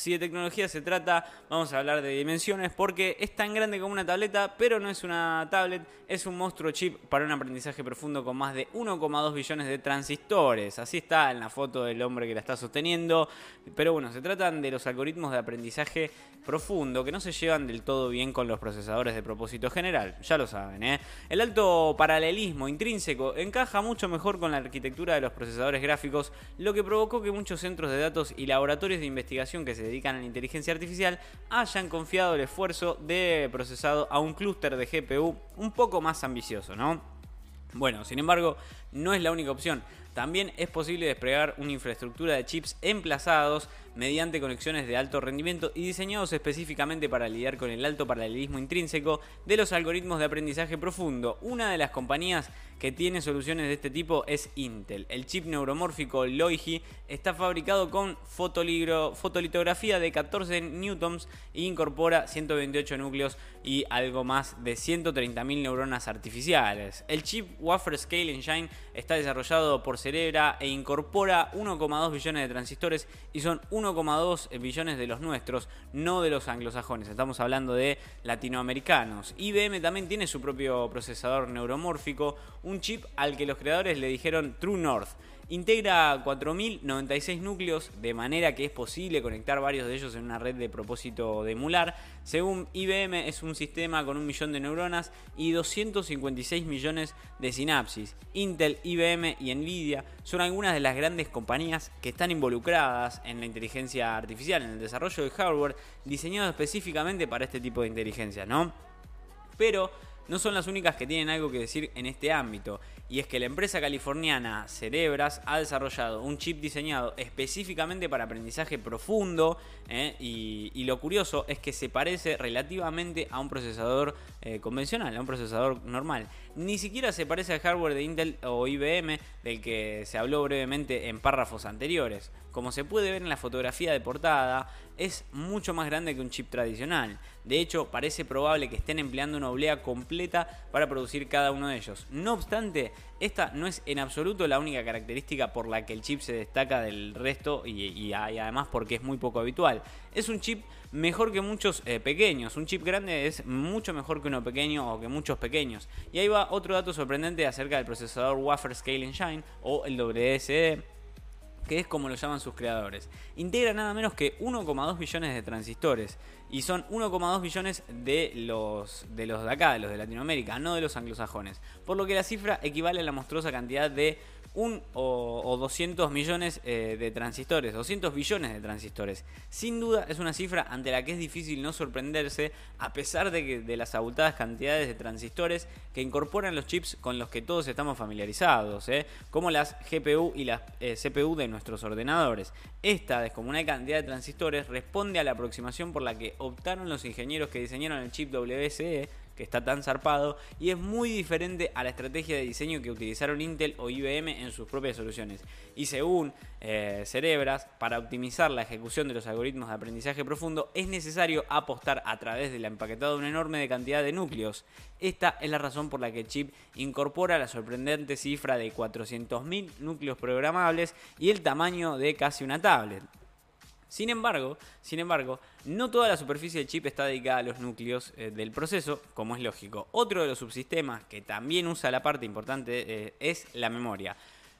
Si de tecnología se trata, vamos a hablar de dimensiones porque es tan grande como una tableta, pero no es una tablet, es un monstruo chip para un aprendizaje profundo con más de 1,2 billones de transistores. Así está en la foto del hombre que la está sosteniendo. Pero bueno, se tratan de los algoritmos de aprendizaje profundo que no se llevan del todo bien con los procesadores de propósito general, ya lo saben. ¿eh? El alto paralelismo intrínseco encaja mucho mejor con la arquitectura de los procesadores gráficos, lo que provocó que muchos centros de datos y laboratorios de investigación que se dedican a la inteligencia artificial hayan confiado el esfuerzo de procesado a un clúster de GPU un poco más ambicioso, ¿no? Bueno, sin embargo, no es la única opción. También es posible desplegar una infraestructura de chips emplazados mediante conexiones de alto rendimiento y diseñados específicamente para lidiar con el alto paralelismo intrínseco de los algoritmos de aprendizaje profundo. Una de las compañías que tiene soluciones de este tipo es Intel. El chip neuromórfico Loihi está fabricado con fotolitografía de 14 newtons e incorpora 128 núcleos y algo más de 130.000 neuronas artificiales. El chip Wafer Scale Engine está desarrollado por Cerebra e incorpora 1,2 billones de transistores y son 1,2 billones de los nuestros, no de los anglosajones. Estamos hablando de latinoamericanos. IBM también tiene su propio procesador neuromórfico, un chip al que los creadores le dijeron True North. Integra 4.096 núcleos de manera que es posible conectar varios de ellos en una red de propósito de emular. Según IBM es un sistema con un millón de neuronas y 256 millones de sinapsis. Intel, IBM y Nvidia son algunas de las grandes compañías que están involucradas en la inteligencia artificial, en el desarrollo de hardware diseñado específicamente para este tipo de inteligencia, ¿no? Pero no son las únicas que tienen algo que decir en este ámbito. Y es que la empresa californiana Cerebras ha desarrollado un chip diseñado específicamente para aprendizaje profundo. ¿eh? Y, lo curioso es que se parece relativamente a un procesador eh, convencional, a un procesador normal. Ni siquiera se parece al hardware de Intel o IBM del que se habló brevemente en párrafos anteriores. Como se puede ver en la fotografía de portada, es mucho más grande que un chip tradicional. De hecho, parece probable que estén empleando una oblea completa para producir cada uno de ellos. No obstante, esta no es en absoluto la única característica por la que el chip se destaca del resto y, además porque es muy poco habitual. Es un chip mejor que muchos eh, pequeños. Un chip grande es mucho mejor que uno pequeño o que muchos pequeños. Y ahí va otro dato sorprendente acerca del procesador Wafer Scale Engine o el WSD que es como lo llaman sus creadores. Integra nada menos que 1,2 billones de transistores y son 1,2 billones de los, de los de acá, de los de Latinoamérica, no de los anglosajones. Por lo que la cifra equivale a la monstruosa cantidad de un o, 200 millones eh, de transistores, 200 billones de transistores. Sin duda es una cifra ante la que es difícil no sorprenderse a pesar de, que, de las abultadas cantidades de transistores que incorporan los chips con los que todos estamos familiarizados, ¿eh? como las GPU y las eh, CPU de nuestros ordenadores. Esta descomunal cantidad de transistores responde a la aproximación por la que optaron los ingenieros que diseñaron el chip WSE que está tan zarpado y es muy diferente a la estrategia de diseño que utilizaron Intel o IBM en sus propias soluciones. Y según eh, Cerebras, para optimizar la ejecución de los algoritmos de aprendizaje profundo es necesario apostar a través del empaquetado de una enorme cantidad de núcleos. Esta es la razón por la que chip incorpora la sorprendente cifra de 400.000 núcleos programables y el tamaño de casi una tablet. Sin embargo, sin embargo, no toda la superficie del chip está dedicada a los núcleos eh, del proceso, como es lógico. Otro de los subsistemas que también usa la parte importante eh, es la memoria.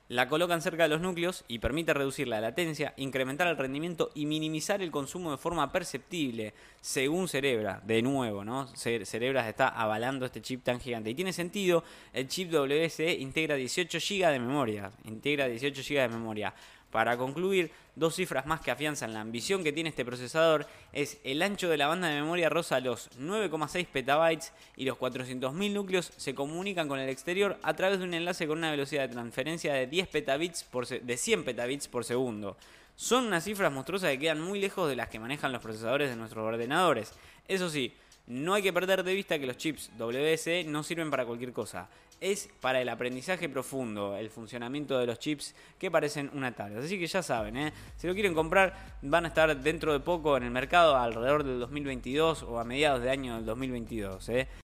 La colocan cerca de los núcleos y permite reducir la latencia, incrementar el rendimiento y minimizar el consumo de forma perceptible, según Cerebra. De nuevo, ¿no? Cerebras está avalando este chip tan gigante. Y tiene sentido, el chip WSE integra 18 GB de memoria. Integra 18 GB de memoria. Para concluir, dos cifras más que afianzan la ambición que tiene este procesador es el ancho de la banda de memoria rosa los 9,6 petabytes y los 400.000 núcleos se comunican con el exterior a través de un enlace con una velocidad de transferencia de 10 petabits por de 100 petabits por segundo. Son unas cifras monstruosas que quedan muy lejos de las que manejan los procesadores de nuestros ordenadores. Eso sí, no hay que perder de vista que los chips WSE no sirven para cualquier cosa. Es para el aprendizaje profundo, el funcionamiento de los chips que parecen una tablet. Así que ya saben, ¿eh? si lo quieren comprar, van a estar dentro de poco en el mercado alrededor del 2022 o a mediados de año del 2022. ¿eh?